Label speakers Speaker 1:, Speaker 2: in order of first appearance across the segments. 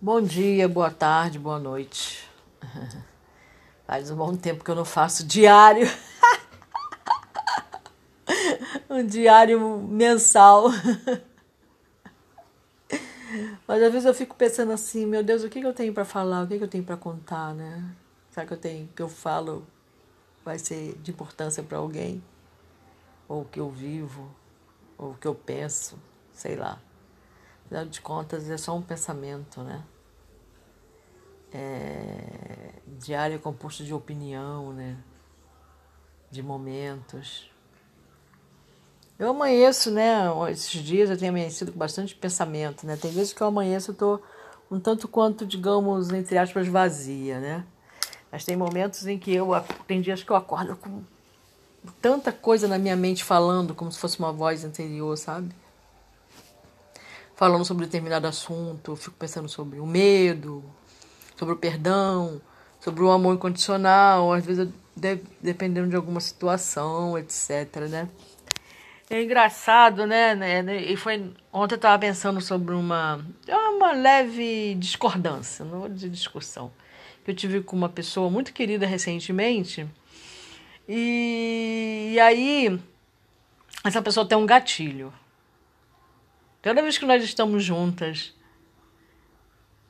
Speaker 1: Bom dia, boa tarde, boa noite. Faz um bom tempo que eu não faço diário. um diário mensal. Mas às vezes eu fico pensando assim, meu Deus, o que, eu tenho para falar? O que, eu tenho para contar, né? Será que eu tenho que eu falo vai ser de importância para alguém? Ou o que eu vivo, ou o que eu penso, sei lá. Afinal de contas, é só um pensamento, né? É... Diário é composto de opinião, né? De momentos. Eu amanheço, né? Esses dias eu tenho amanhecido com bastante pensamento, né? Tem vezes que eu amanheço eu tô um tanto quanto, digamos, entre aspas, vazia, né? Mas tem momentos em que eu tem dias que eu acordo com tanta coisa na minha mente falando, como se fosse uma voz anterior, sabe? Falando sobre determinado assunto, eu fico pensando sobre o medo, sobre o perdão, sobre o amor incondicional, às vezes de, dependendo de alguma situação, etc, né? É engraçado, né, né? E foi ontem eu estava pensando sobre uma uma leve discordância, não vou dizer discussão, que eu tive com uma pessoa muito querida recentemente. E, e aí essa pessoa tem um gatilho. Toda vez que nós estamos juntas,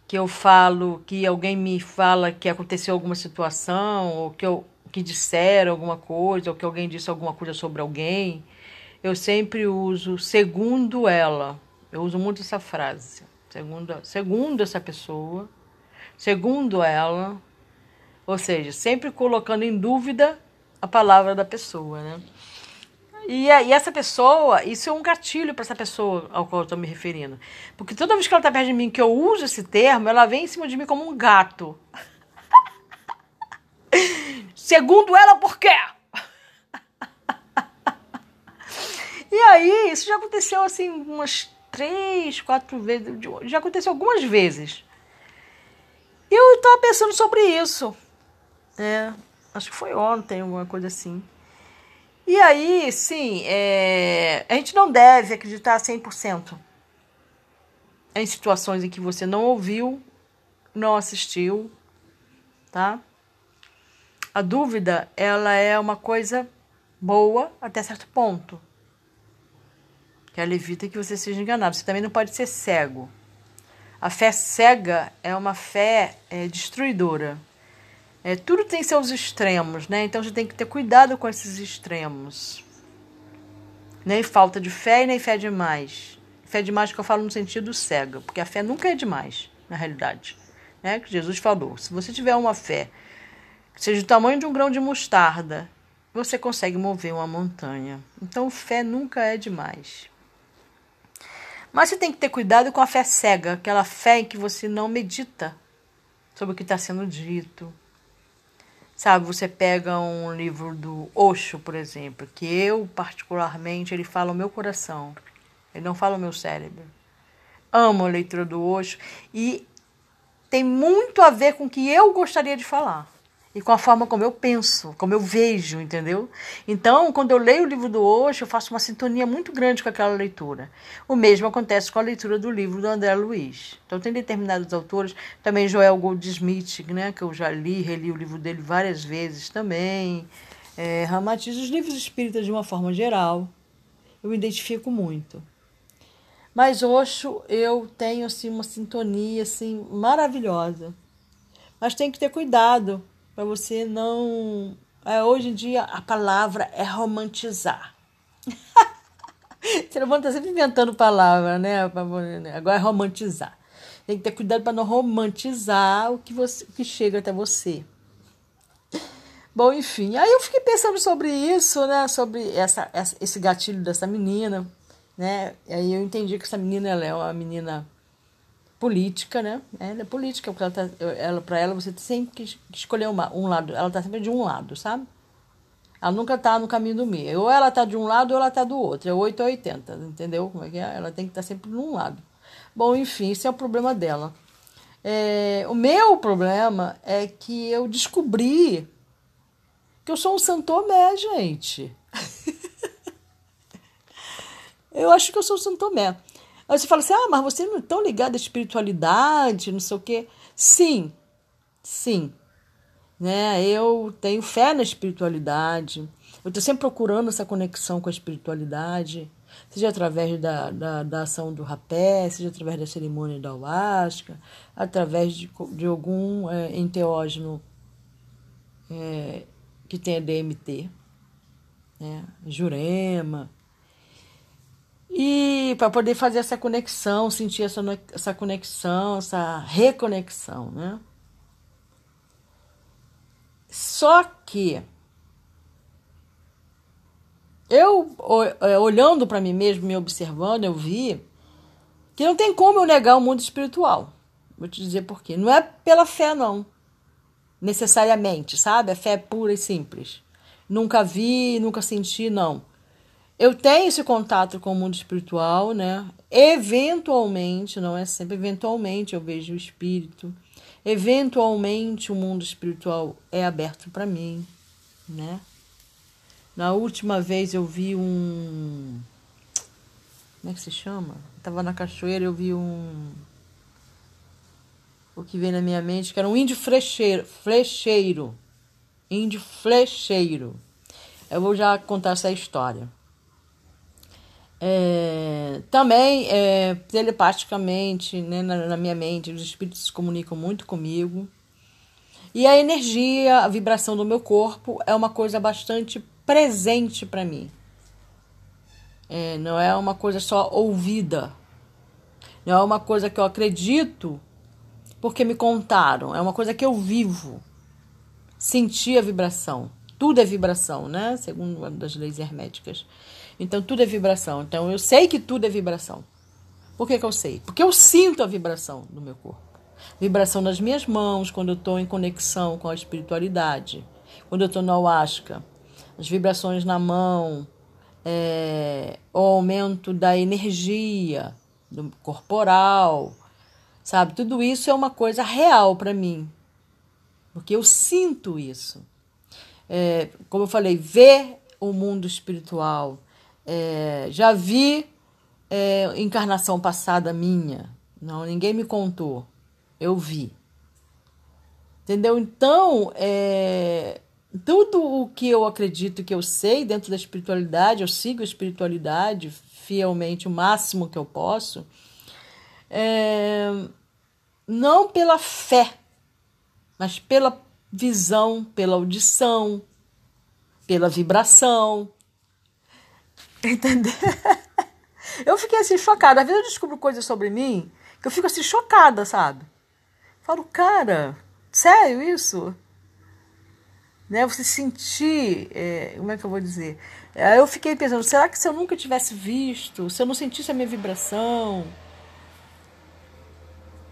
Speaker 1: que eu falo, que alguém me fala que aconteceu alguma situação, ou que, eu, que disseram alguma coisa, ou que alguém disse alguma coisa sobre alguém, eu sempre uso segundo ela. Eu uso muito essa frase. Segundo, segundo essa pessoa, segundo ela, ou seja, sempre colocando em dúvida a palavra da pessoa, né? E, e essa pessoa, isso é um gatilho para essa pessoa ao qual eu estou me referindo. Porque toda vez que ela está perto de mim que eu uso esse termo, ela vem em cima de mim como um gato. Segundo ela, por quê? e aí, isso já aconteceu assim umas três, quatro vezes. Já aconteceu algumas vezes. Eu estava pensando sobre isso. É, acho que foi ontem, alguma coisa assim. E aí, sim, é, a gente não deve acreditar 100% em situações em que você não ouviu, não assistiu, tá? A dúvida, ela é uma coisa boa até certo ponto. Que ela evita que você seja enganado. Você também não pode ser cego. A fé cega é uma fé é, destruidora. É, tudo tem seus extremos, né? Então a gente tem que ter cuidado com esses extremos. Nem falta de fé e nem fé demais. Fé demais que eu falo no sentido cega, porque a fé nunca é demais, na realidade. Né? Que Jesus falou: se você tiver uma fé que seja do tamanho de um grão de mostarda, você consegue mover uma montanha. Então, fé nunca é demais. Mas você tem que ter cuidado com a fé cega, aquela fé em que você não medita sobre o que está sendo dito, Sabe, você pega um livro do Osho, por exemplo, que eu, particularmente, ele fala o meu coração, ele não fala o meu cérebro. Amo a leitura do Osho e tem muito a ver com o que eu gostaria de falar e com a forma como eu penso, como eu vejo, entendeu? Então, quando eu leio o livro do Osho, eu faço uma sintonia muito grande com aquela leitura. O mesmo acontece com a leitura do livro do André Luiz. Então, tem determinados autores, também Joel Goldsmith, né, que eu já li, reli o livro dele várias vezes também. É, Ramatiz, os livros espíritas de uma forma geral, eu me identifico muito. Mas Osho, eu tenho assim uma sintonia assim maravilhosa. Mas tem que ter cuidado, para você não. É, hoje em dia a palavra é romantizar. você não estar sempre inventando palavra, né? Agora é romantizar. Tem que ter cuidado para não romantizar o que, você, que chega até você. Bom, enfim, aí eu fiquei pensando sobre isso, né? Sobre essa, essa esse gatilho dessa menina, né? Aí eu entendi que essa menina ela é uma menina política, né? Ela é política, porque ela, tá, ela para ela você sempre que escolher uma, um lado. Ela tá sempre de um lado, sabe? Ela nunca tá no caminho do meio. Ou ela tá de um lado ou ela tá do outro. É 8 ou 80, entendeu? Como é que é? Ela tem que estar tá sempre num lado. Bom, enfim, esse é o problema dela. É, o meu problema é que eu descobri que eu sou um santomé, gente. eu acho que eu sou um santomé. Aí você fala assim: ah, mas você não é tão ligado à espiritualidade, não sei o quê. Sim, sim. Né? Eu tenho fé na espiritualidade. Eu estou sempre procurando essa conexão com a espiritualidade, seja através da, da, da ação do rapé, seja através da cerimônia da ayahuasca, através de, de algum é, enteógeno é, que tenha DMT, né? Jurema. E para poder fazer essa conexão, sentir essa, essa conexão, essa reconexão, né? Só que eu, é, olhando para mim mesmo, me observando, eu vi que não tem como eu negar o mundo espiritual. Vou te dizer por quê. Não é pela fé, não. Necessariamente, sabe? A fé é pura e simples. Nunca vi, nunca senti, não. Eu tenho esse contato com o mundo espiritual, né? Eventualmente, não é sempre, eventualmente eu vejo o espírito. Eventualmente o mundo espiritual é aberto para mim, né? Na última vez eu vi um. Como é que se chama? Estava na cachoeira, eu vi um. O que veio na minha mente, que era um índio flecheiro. flecheiro. Índio flecheiro. Eu vou já contar essa história. É, também, é, telepaticamente, né, na, na minha mente, os espíritos se comunicam muito comigo. E a energia, a vibração do meu corpo é uma coisa bastante presente para mim. É, não é uma coisa só ouvida. Não é uma coisa que eu acredito porque me contaram. É uma coisa que eu vivo. Sentir a vibração. Tudo é vibração, né? Segundo das leis herméticas. Então tudo é vibração. Então eu sei que tudo é vibração. Por que, que eu sei? Porque eu sinto a vibração do meu corpo. Vibração nas minhas mãos, quando eu estou em conexão com a espiritualidade. Quando eu estou no ayahuasca as vibrações na mão, é, o aumento da energia do corporal, sabe? Tudo isso é uma coisa real para mim, porque eu sinto isso. É, como eu falei, ver o mundo espiritual. É, já vi é, encarnação passada minha, não, ninguém me contou, eu vi. Entendeu? Então, é, tudo o que eu acredito que eu sei dentro da espiritualidade, eu sigo a espiritualidade fielmente o máximo que eu posso, é, não pela fé, mas pela visão, pela audição, pela vibração. Entendeu? Eu fiquei assim chocada. Às vezes eu descubro coisas sobre mim que eu fico assim chocada, sabe? Falo, cara, sério isso? né? Você sentir, é, como é que eu vou dizer? Eu fiquei pensando, será que se eu nunca tivesse visto, se eu não sentisse a minha vibração,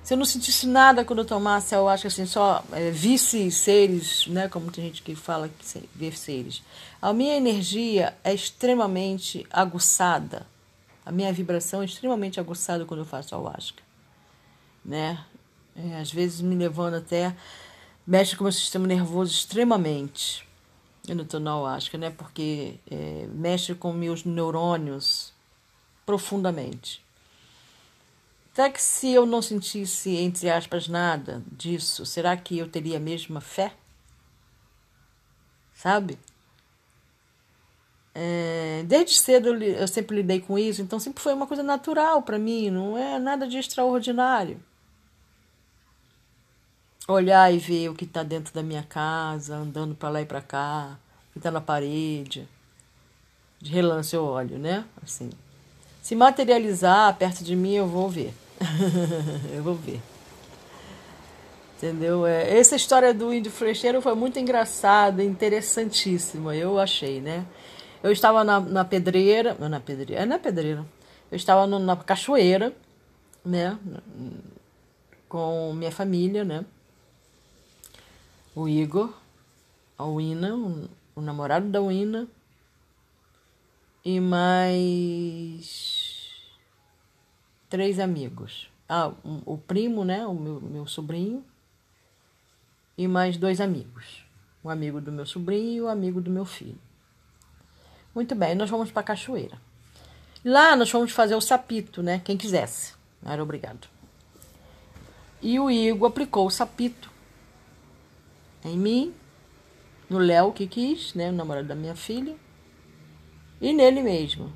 Speaker 1: se eu não sentisse nada quando eu tomasse, eu acho assim, só é, visse seres, né? Como tem gente que fala que vê seres. A minha energia é extremamente aguçada. A minha vibração é extremamente aguçada quando eu faço ayahuasca, né? É, às vezes me levando até mexe com o meu sistema nervoso extremamente. Eu não estou na ayahuasca, né? Porque é, mexe com meus neurônios profundamente. Será que se eu não sentisse, entre aspas, nada disso, será que eu teria a mesma fé? Sabe? É, desde cedo eu, eu sempre lidei com isso, então sempre foi uma coisa natural para mim, não é nada de extraordinário olhar e ver o que está dentro da minha casa, andando para lá e para cá, o que está na parede. De relance eu olho, né? Assim. Se materializar perto de mim, eu vou ver. eu vou ver. Entendeu? É, essa história do índio flecheiro foi muito engraçada, interessantíssima, eu achei, né? Eu estava na, na pedreira, na pedreira, é na pedreira. Eu estava no, na cachoeira, né? Com minha família, né? o Igor, a Wina, o, o namorado da Wina, e mais três amigos. Ah, um, o primo, né? O meu, meu sobrinho. E mais dois amigos. O amigo do meu sobrinho e o amigo do meu filho. Muito bem, nós vamos para a cachoeira. Lá nós fomos fazer o sapito, né? Quem quisesse. Era obrigado. E o Igor aplicou o sapito em mim, no Léo que quis, né? O namorado da minha filha. E nele mesmo.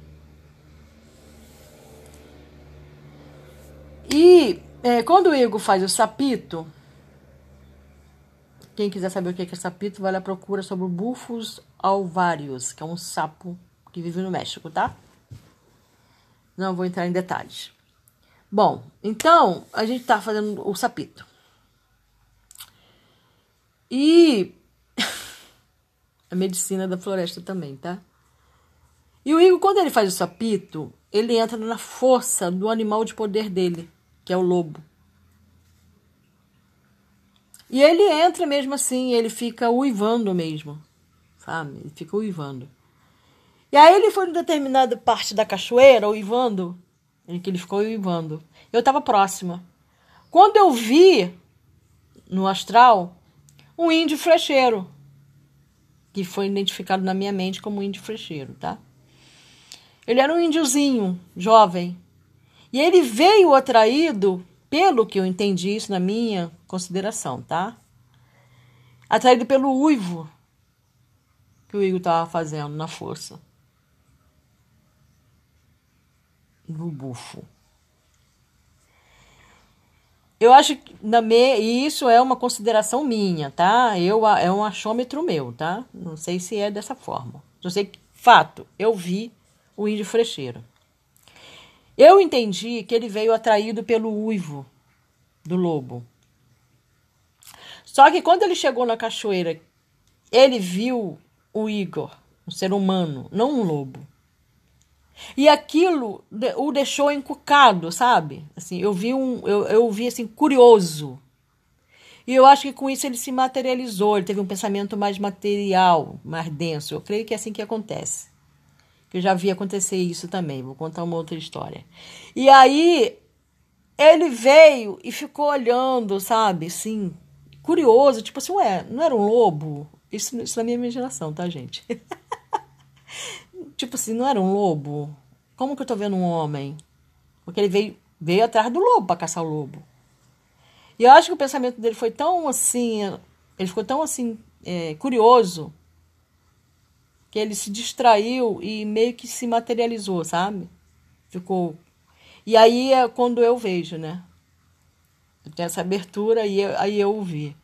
Speaker 1: E é, quando o Igor faz o sapito, quem quiser saber o que é sapito, vai lá procura sobre o Bufos alvarius, que é um sapo que vive no México, tá? Não vou entrar em detalhes. Bom, então a gente tá fazendo o sapito. E a medicina da floresta também, tá? E o Igor, quando ele faz o sapito, ele entra na força do animal de poder dele, que é o lobo. E ele entra mesmo assim, ele fica uivando mesmo, sabe? Ele fica uivando. E aí ele foi em determinada parte da cachoeira, uivando, em que ele ficou uivando. Eu estava próxima. Quando eu vi no astral um índio frecheiro, que foi identificado na minha mente como índio frecheiro, tá? Ele era um índiozinho, jovem. E ele veio atraído, pelo que eu entendi isso na minha consideração, tá? Atraído pelo uivo que o Igor estava fazendo na força. no bufo. Eu acho que na me, isso é uma consideração minha, tá? Eu é um achômetro meu, tá? Não sei se é dessa forma. Eu sei que fato, eu vi o índio frecheiro. Eu entendi que ele veio atraído pelo uivo do lobo. Só que quando ele chegou na cachoeira, ele viu o Igor, um ser humano, não um lobo. E aquilo o deixou encucado, sabe? Assim, eu vi um, eu, eu vi assim curioso. E eu acho que com isso ele se materializou, ele teve um pensamento mais material, mais denso. Eu creio que é assim que acontece. Eu já vi acontecer isso também. Vou contar uma outra história. E aí ele veio e ficou olhando, sabe? Assim, curioso, tipo assim, ué, não era um lobo? Isso, isso na minha imaginação, tá, gente? Tipo assim, não era um lobo? Como que eu tô vendo um homem? Porque ele veio, veio atrás do lobo para caçar o lobo. E eu acho que o pensamento dele foi tão assim, ele ficou tão assim, é, curioso, que ele se distraiu e meio que se materializou, sabe? Ficou. E aí é quando eu vejo, né? Eu tenho essa abertura e aí eu ouvi.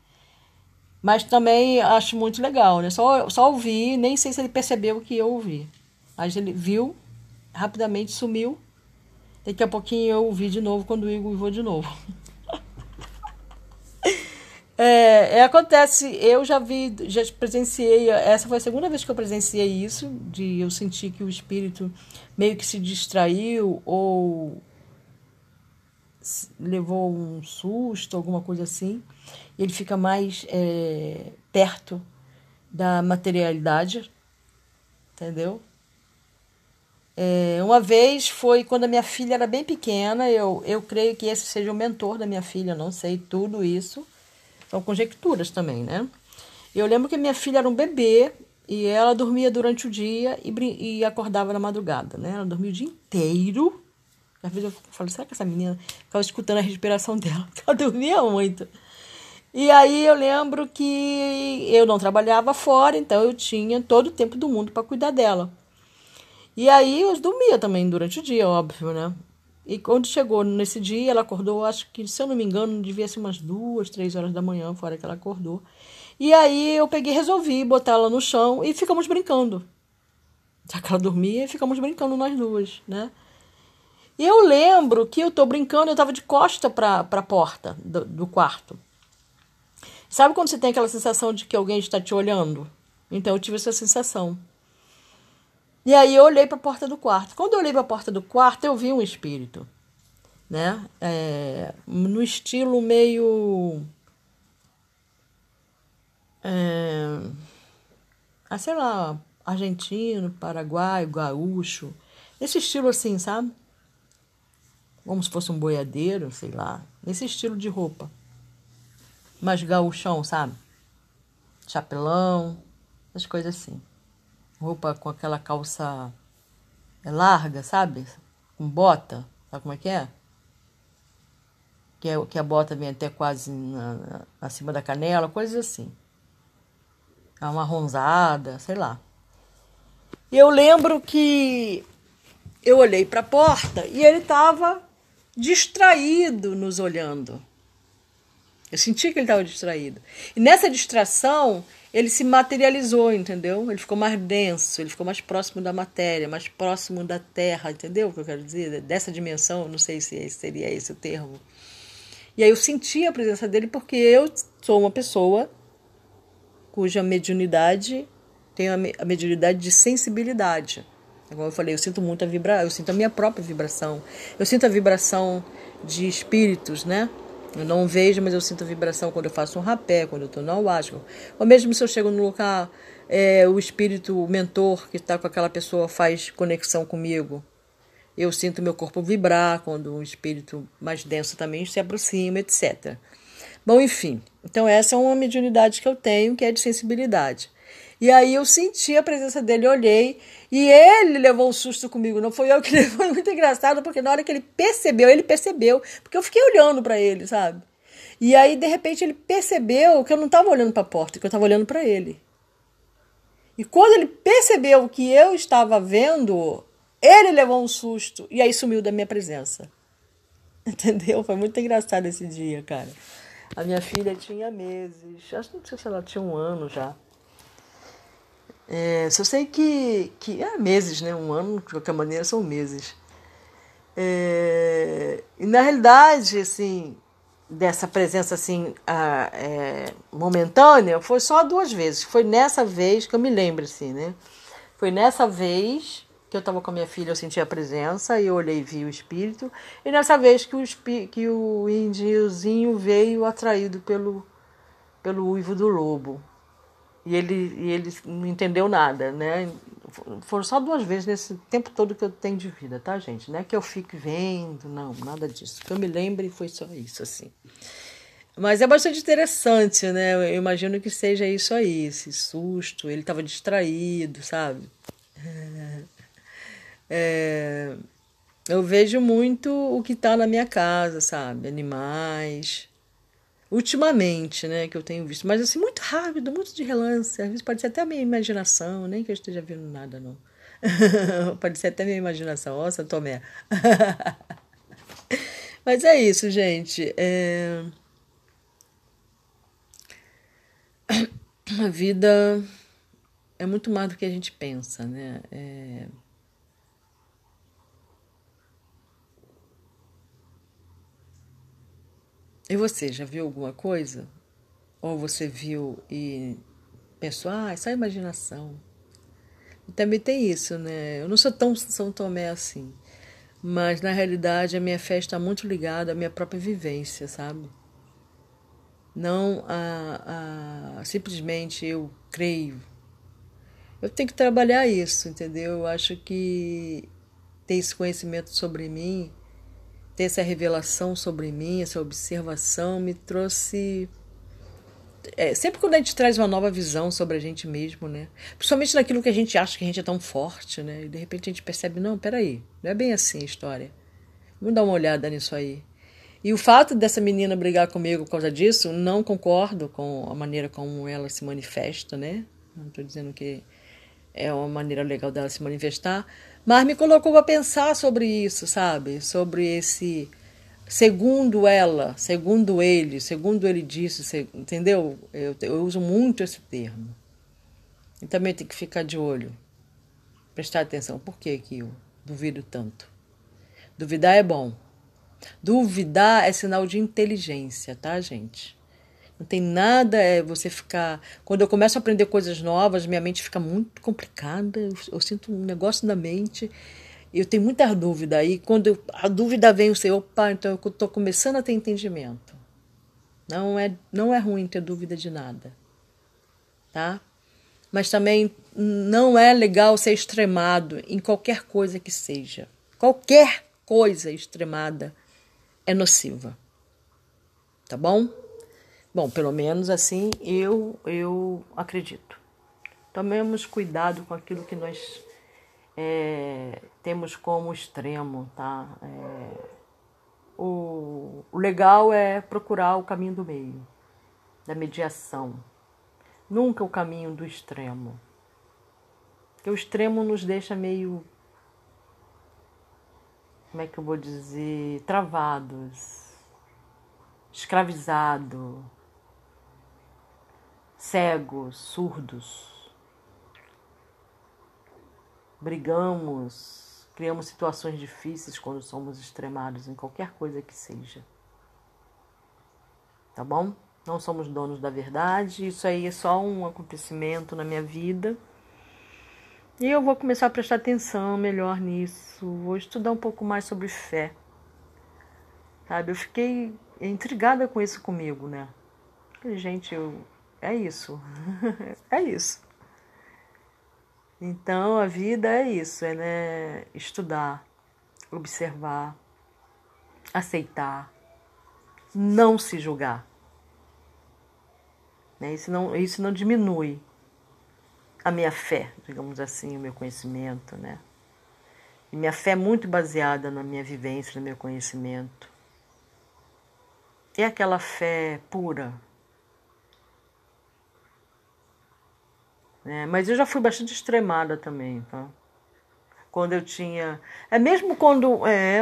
Speaker 1: Mas também acho muito legal, né? Só, só ouvi, nem sei se ele percebeu que eu ouvi. Mas ele viu, rapidamente sumiu. Daqui a pouquinho eu ouvi de novo quando o Igor uivou de novo. é, é, acontece, eu já vi, já presenciei, essa foi a segunda vez que eu presenciei isso, de eu sentir que o espírito meio que se distraiu ou levou um susto, alguma coisa assim. E ele fica mais é, perto da materialidade, entendeu? É, uma vez foi quando a minha filha era bem pequena, eu, eu creio que esse seja o mentor da minha filha, não sei tudo isso. São conjecturas também, né? Eu lembro que minha filha era um bebê e ela dormia durante o dia e, e acordava na madrugada, né? Ela dormia o dia inteiro. Às vezes eu falo, será que essa menina ficava escutando a respiração dela? Ela dormia muito. E aí eu lembro que eu não trabalhava fora, então eu tinha todo o tempo do mundo para cuidar dela. E aí eu dormia também durante o dia, óbvio, né? E quando chegou nesse dia, ela acordou, acho que, se eu não me engano, devia ser umas duas, três horas da manhã, fora que ela acordou. E aí eu peguei resolvi botar ela no chão e ficamos brincando. Já que ela dormia, ficamos brincando nós duas, né? E eu lembro que eu tô brincando, eu tava de costa pra, pra porta do, do quarto. Sabe quando você tem aquela sensação de que alguém está te olhando? Então eu tive essa sensação. E aí eu olhei para a porta do quarto. Quando eu olhei para a porta do quarto, eu vi um espírito, né? É, no estilo meio. É, ah, sei lá, argentino, paraguaio, gaúcho. Esse estilo assim, sabe? Como se fosse um boiadeiro, sei lá. Esse estilo de roupa. Mais gaúchão, sabe? Chapelão, essas coisas assim roupa com aquela calça é larga, sabe? Com bota. Sabe como é que é? Que, é, que a bota vem até quase na, na, acima da canela, coisas assim. Uma ronzada, sei lá. E eu lembro que eu olhei para a porta e ele estava distraído nos olhando. Eu senti que ele estava distraído. E nessa distração, ele se materializou, entendeu? Ele ficou mais denso, ele ficou mais próximo da matéria, mais próximo da terra, entendeu o que eu quero dizer? Dessa dimensão, não sei se seria esse o termo. E aí eu senti a presença dele porque eu sou uma pessoa cuja mediunidade tem a mediunidade de sensibilidade. Como eu falei, eu sinto muito a vibrar, eu sinto a minha própria vibração. Eu sinto a vibração de espíritos, né? Eu não vejo, mas eu sinto vibração quando eu faço um rapé, quando eu estou no ayahuasca. Ou mesmo se eu chego no lugar, é, o espírito, o mentor que está com aquela pessoa faz conexão comigo. Eu sinto meu corpo vibrar quando um espírito mais denso também se aproxima, etc. Bom, enfim. Então essa é uma mediunidade que eu tenho, que é de sensibilidade. E aí eu senti a presença dele, olhei, e ele levou um susto comigo, não foi eu que levou, muito engraçado, porque na hora que ele percebeu, ele percebeu, porque eu fiquei olhando para ele, sabe? E aí, de repente, ele percebeu que eu não estava olhando para a porta, que eu estava olhando para ele. E quando ele percebeu que eu estava vendo, ele levou um susto e aí sumiu da minha presença. Entendeu? Foi muito engraçado esse dia, cara. A minha filha tinha meses, acho que não sei se ela tinha um ano já. É, só sei que, que é meses, né? Um ano, de qualquer maneira, são meses. É, e na realidade, assim, dessa presença assim a, é, momentânea, foi só duas vezes. Foi nessa vez que eu me lembro, assim, né? Foi nessa vez que eu estava com a minha filha, eu senti a presença e eu olhei e vi o espírito. E nessa vez que o, que o índiozinho veio atraído pelo, pelo uivo do lobo e ele, e ele não entendeu nada, né? Foram só duas vezes nesse tempo todo que eu tenho de vida, tá, gente? Não é que eu fique vendo, não, nada disso. Que eu me lembre foi só isso, assim. Mas é bastante interessante, né? Eu imagino que seja isso aí, esse susto. Ele estava distraído, sabe? É, eu vejo muito o que está na minha casa, sabe? Animais, ultimamente, né, que eu tenho visto, mas assim, muito rápido, muito de relance, às vezes pode ser até a minha imaginação, nem que eu esteja vendo nada, não. pode ser até a minha imaginação, ó, Santo Tomé. mas é isso, gente. É... A vida é muito mais do que a gente pensa, né? É... E você já viu alguma coisa? Ou você viu e pensou, ah, é só imaginação. E também tem isso, né? Eu não sou tão São Tomé assim. Mas na realidade a minha fé está muito ligada à minha própria vivência, sabe? Não a, a simplesmente eu creio. Eu tenho que trabalhar isso, entendeu? Eu acho que ter esse conhecimento sobre mim ter essa revelação sobre mim, essa observação, me trouxe. É, sempre quando a gente traz uma nova visão sobre a gente mesmo, né? Principalmente naquilo que a gente acha que a gente é tão forte, né? E de repente a gente percebe, não, peraí, não é bem assim a história. Vamos dar uma olhada nisso aí. E o fato dessa menina brigar comigo por causa disso, não concordo com a maneira como ela se manifesta, né? Não estou dizendo que é uma maneira legal dela se manifestar, mas me colocou a pensar sobre isso, sabe? Sobre esse. Segundo ela, segundo ele, segundo ele disse, entendeu? Eu, eu uso muito esse termo. E também tem que ficar de olho, prestar atenção. Por que, que eu duvido tanto? Duvidar é bom. Duvidar é sinal de inteligência, tá, gente? Não tem nada, é você ficar. Quando eu começo a aprender coisas novas, minha mente fica muito complicada, eu, eu sinto um negócio na mente, eu tenho muita dúvida. E quando eu, a dúvida vem, eu sei, opa, então eu estou começando a ter entendimento. Não é, não é ruim ter dúvida de nada, tá? Mas também não é legal ser extremado em qualquer coisa que seja. Qualquer coisa extremada é nociva. Tá bom? Bom, pelo menos assim eu, eu acredito. Tomemos cuidado com aquilo que nós é, temos como extremo, tá? É, o, o legal é procurar o caminho do meio, da mediação. Nunca o caminho do extremo. Porque o extremo nos deixa meio. Como é que eu vou dizer? Travados, escravizados, cegos, surdos brigamos, criamos situações difíceis quando somos extremados em qualquer coisa que seja. Tá bom? Não somos donos da verdade, isso aí é só um acontecimento na minha vida. E eu vou começar a prestar atenção melhor nisso, vou estudar um pouco mais sobre fé. Sabe, eu fiquei intrigada com isso comigo, né? Gente, eu... é isso. é isso. Então a vida é isso, é né, estudar, observar, aceitar, não se julgar. Né? Isso, não, isso não diminui a minha fé, digamos assim, o meu conhecimento, né? E minha fé é muito baseada na minha vivência, no meu conhecimento. É aquela fé pura, Né? Mas eu já fui bastante extremada também, tá? Quando eu tinha. É mesmo quando. É,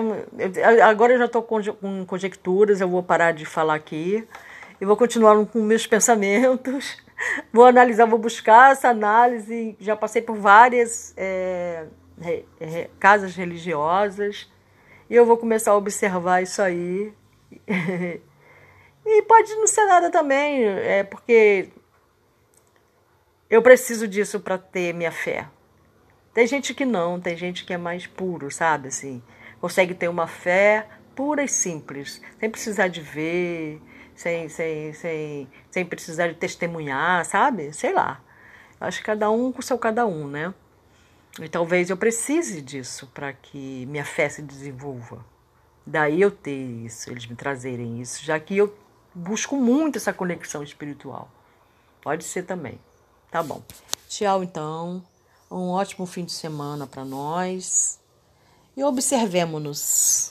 Speaker 1: agora eu já estou com conjecturas, eu vou parar de falar aqui. E vou continuar com meus pensamentos. Vou analisar, vou buscar essa análise. Já passei por várias é, é, casas religiosas. E eu vou começar a observar isso aí. e pode não ser nada também, é porque eu preciso disso para ter minha fé. Tem gente que não, tem gente que é mais puro, sabe? Assim, consegue ter uma fé pura e simples, sem precisar de ver, sem, sem, sem, sem precisar de testemunhar, sabe? Sei lá. Acho que cada um com seu cada um, né? E talvez eu precise disso para que minha fé se desenvolva. Daí eu ter isso, eles me trazerem isso, já que eu busco muito essa conexão espiritual. Pode ser também. Tá bom. Tchau, então. Um ótimo fim de semana para nós. E observemos-nos.